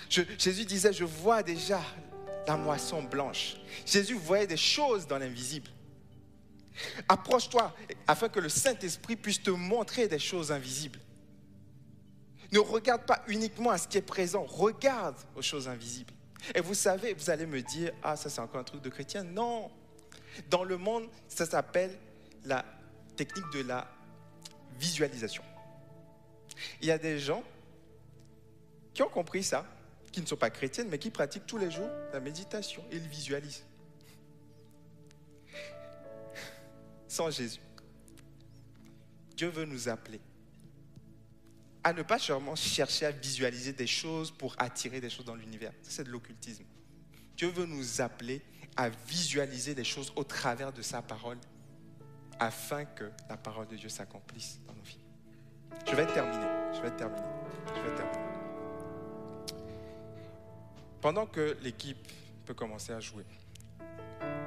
Jésus disait, je vois déjà la moisson blanche. Jésus voyait des choses dans l'invisible. Approche-toi afin que le Saint-Esprit puisse te montrer des choses invisibles. Ne regarde pas uniquement à ce qui est présent, regarde aux choses invisibles. Et vous savez, vous allez me dire, ah ça c'est encore un truc de chrétien. Non, dans le monde, ça s'appelle la technique de la visualisation. Il y a des gens qui ont compris ça, qui ne sont pas chrétiennes, mais qui pratiquent tous les jours la méditation. Ils visualisent. Sans Jésus. Dieu veut nous appeler à ne pas seulement chercher à visualiser des choses pour attirer des choses dans l'univers. c'est de l'occultisme. Dieu veut nous appeler à visualiser les choses au travers de sa parole afin que la parole de Dieu s'accomplisse dans nos vies. Je vais terminer, je vais terminer, je vais terminer. Pendant que l'équipe peut commencer à jouer,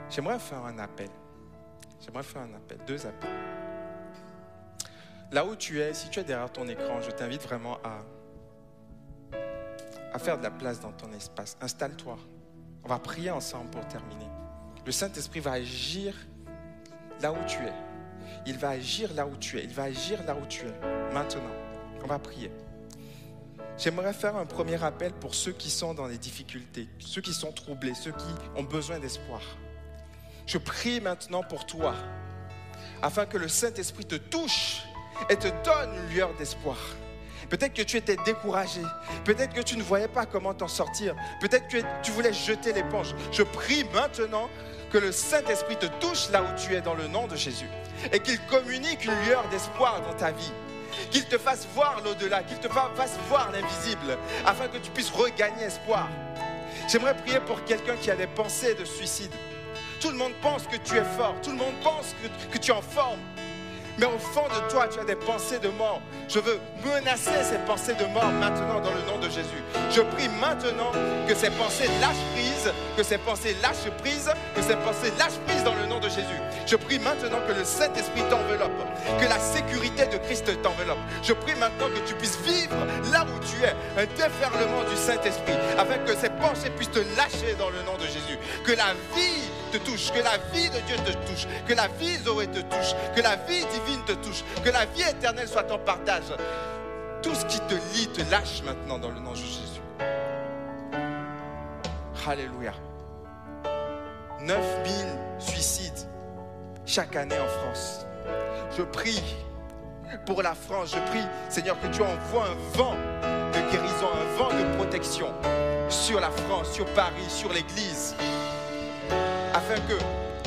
j'aimerais faire un appel. J'aimerais faire un appel, deux appels. Là où tu es, si tu es derrière ton écran, je t'invite vraiment à, à faire de la place dans ton espace. Installe-toi. On va prier ensemble pour terminer. Le Saint-Esprit va agir là où tu es. Il va agir là où tu es. Il va agir là où tu es. Maintenant, on va prier. J'aimerais faire un premier appel pour ceux qui sont dans les difficultés, ceux qui sont troublés, ceux qui ont besoin d'espoir. Je prie maintenant pour toi, afin que le Saint-Esprit te touche et te donne une lueur d'espoir. Peut-être que tu étais découragé. Peut-être que tu ne voyais pas comment t'en sortir. Peut-être que tu voulais jeter l'éponge. Je prie maintenant que le Saint-Esprit te touche là où tu es dans le nom de Jésus. Et qu'il communique une lueur d'espoir dans ta vie. Qu'il te fasse voir l'au-delà, qu'il te fasse voir l'invisible, afin que tu puisses regagner espoir. J'aimerais prier pour quelqu'un qui a des pensées de suicide. Tout le monde pense que tu es fort, tout le monde pense que, que tu es en forme, mais au fond de toi, tu as des pensées de mort. Je veux menacer ces pensées de mort maintenant dans le nom de Jésus. Je prie maintenant que ces pensées lâchent prise, que ces pensées lâchent prise, que ces pensées lâchent prise dans le nom de Jésus. Je prie maintenant que le Saint-Esprit t'enveloppe, que la sécurité de Christ t'enveloppe. Je prie maintenant que tu puisses vivre là où tu es, un déferlement du Saint-Esprit, afin que ces pensées puissent te lâcher dans le nom de Jésus. Que la vie touche, que la vie de Dieu te touche, que la vie Zoé te touche, que la vie divine te touche, que la vie éternelle soit ton partage. Tout ce qui te lie te lâche maintenant dans le nom de Jésus. Alléluia. 9000 suicides chaque année en France. Je prie pour la France. Je prie, Seigneur, que tu envoies un vent de guérison, un vent de protection sur la France, sur Paris, sur l'Église, afin que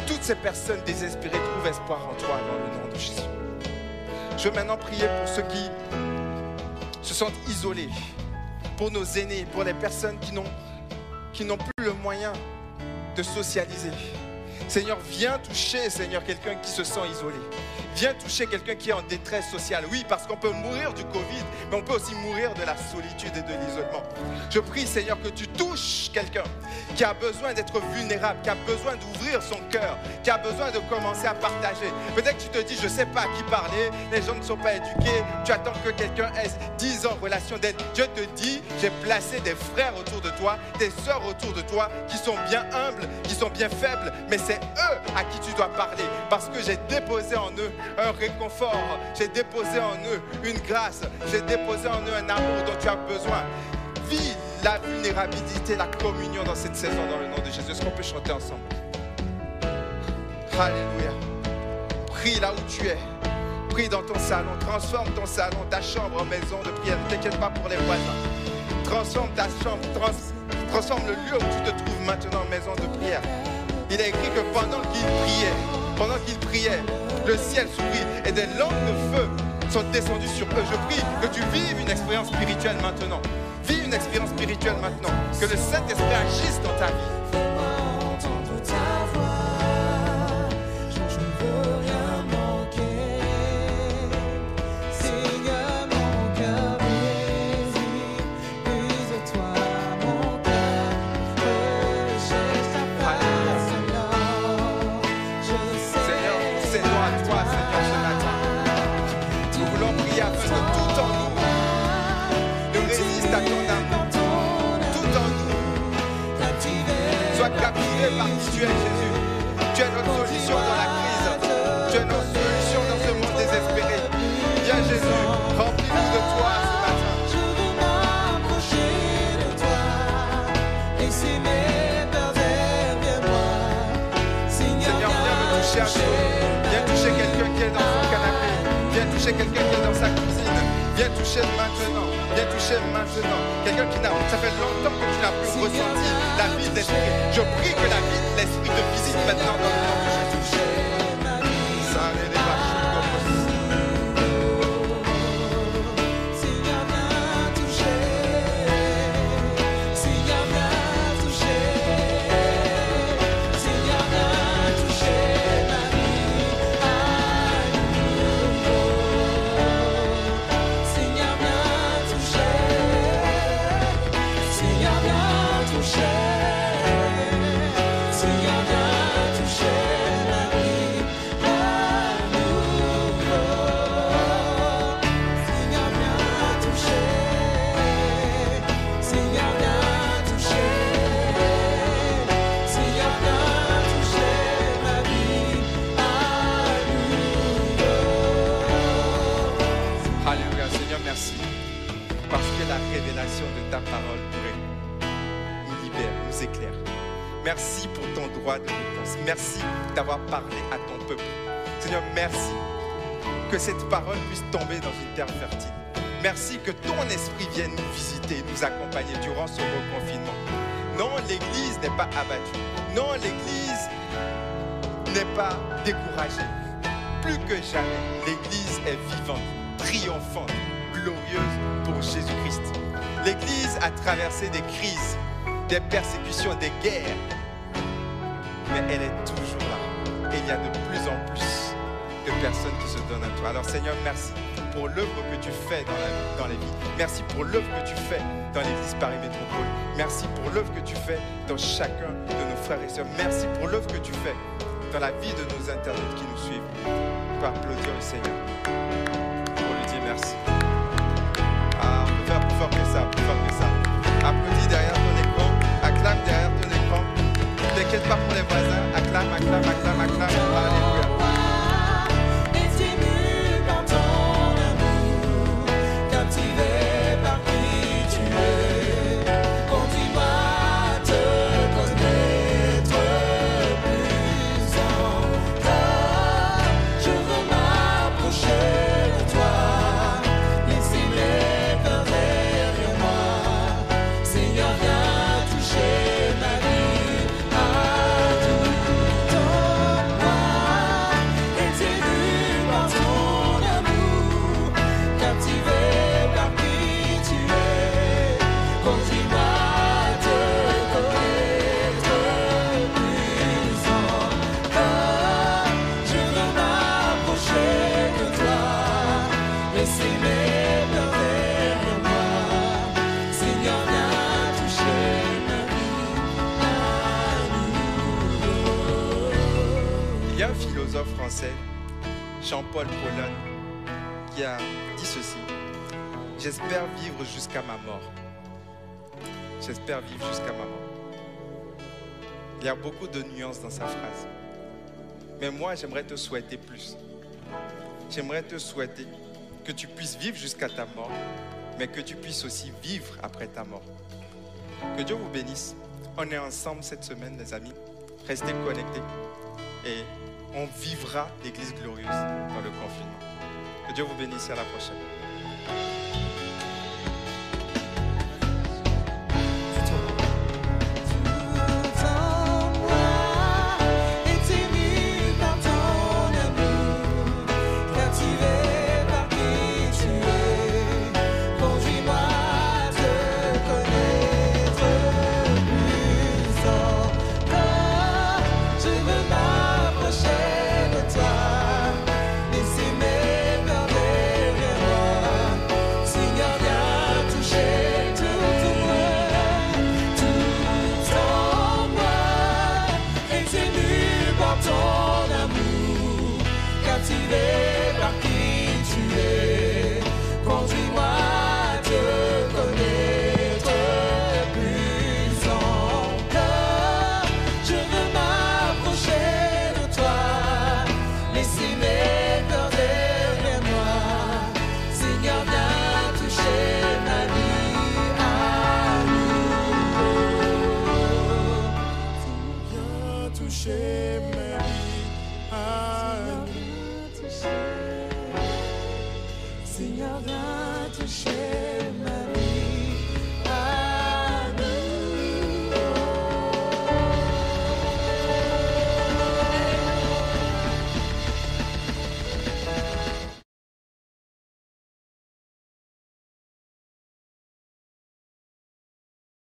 toutes ces personnes désespérées trouvent espoir en toi dans le nom de Jésus. Je veux maintenant prier pour ceux qui se sentent isolés, pour nos aînés, pour les personnes qui n'ont, qui n'ont plus le moyen de socialiser. Seigneur, viens toucher, Seigneur, quelqu'un qui se sent isolé. Viens toucher quelqu'un qui est en détresse sociale. Oui, parce qu'on peut mourir du Covid, mais on peut aussi mourir de la solitude et de l'isolement. Je prie, Seigneur, que tu touches quelqu'un qui a besoin d'être vulnérable, qui a besoin d'ouvrir son cœur, qui a besoin de commencer à partager. Peut-être que tu te dis, je ne sais pas à qui parler, les gens ne sont pas éduqués, tu attends que quelqu'un ait 10 ans relation d'aide. Dieu te dit, j'ai placé des frères autour de toi, des sœurs autour de toi qui sont bien humbles, qui sont bien faibles, mais c'est eux à qui tu dois parler parce que j'ai déposé en eux un réconfort, j'ai déposé en eux une grâce, j'ai déposé en eux un amour dont tu as besoin. Vis la vulnérabilité, la communion dans cette saison dans le nom de Jésus. Est-ce qu'on peut chanter ensemble? Alléluia. Prie là où tu es. Prie dans ton salon. Transforme ton salon, ta chambre en maison de prière. Ne t'inquiète pas pour les voisins. Transforme ta chambre. transforme le lieu où tu te trouves maintenant en maison de prière. Il a écrit que pendant qu'il priait, pendant qu'il priait, le ciel s'ouvrit et des langues de feu sont descendues sur eux. Je prie que tu vives une expérience spirituelle maintenant. Vis une expérience spirituelle maintenant. Que le Saint-Esprit agisse dans ta vie. Toucher quelqu'un qui est dans sa cuisine. Viens toucher maintenant. Viens toucher maintenant. Quelqu'un qui n'a, ça fait longtemps que tu n'as plus ressenti la vie de l'esprit. Je prie que la vie de l'esprit te visite maintenant dans le Merci pour ton droit de réponse. Merci d'avoir parlé à ton peuple. Seigneur, merci que cette parole puisse tomber dans une terre fertile. Merci que ton esprit vienne nous visiter, nous accompagner durant ce reconfinement. Non, l'Église n'est pas abattue. Non, l'Église n'est pas découragée. Plus que jamais, l'Église est vivante, triomphante, glorieuse pour Jésus-Christ. L'Église a traversé des crises, des persécutions, des guerres, mais elle est toujours là. Et il y a de plus en plus de personnes qui se donnent à toi. Alors Seigneur, merci pour l'œuvre que tu fais dans, dans les vies. Merci pour l'œuvre que tu fais dans l'Église Paris Métropole. Merci pour l'œuvre que tu fais dans chacun de nos frères et sœurs. Merci pour l'œuvre que tu fais dans la vie de nos internautes qui nous suivent. On peut applaudir le Seigneur T'inquiète pas pour les voisins, acclame, acclame, acclame, acclame. Alléluia. Jean-Paul Paulhan, qui a dit ceci. J'espère vivre jusqu'à ma mort. J'espère vivre jusqu'à ma mort. Il y a beaucoup de nuances dans sa phrase. Mais moi, j'aimerais te souhaiter plus. J'aimerais te souhaiter que tu puisses vivre jusqu'à ta mort, mais que tu puisses aussi vivre après ta mort. Que Dieu vous bénisse. On est ensemble cette semaine, les amis. Restez connectés et on vivra l'Église glorieuse dans le confinement. Que Dieu vous bénisse et à la prochaine.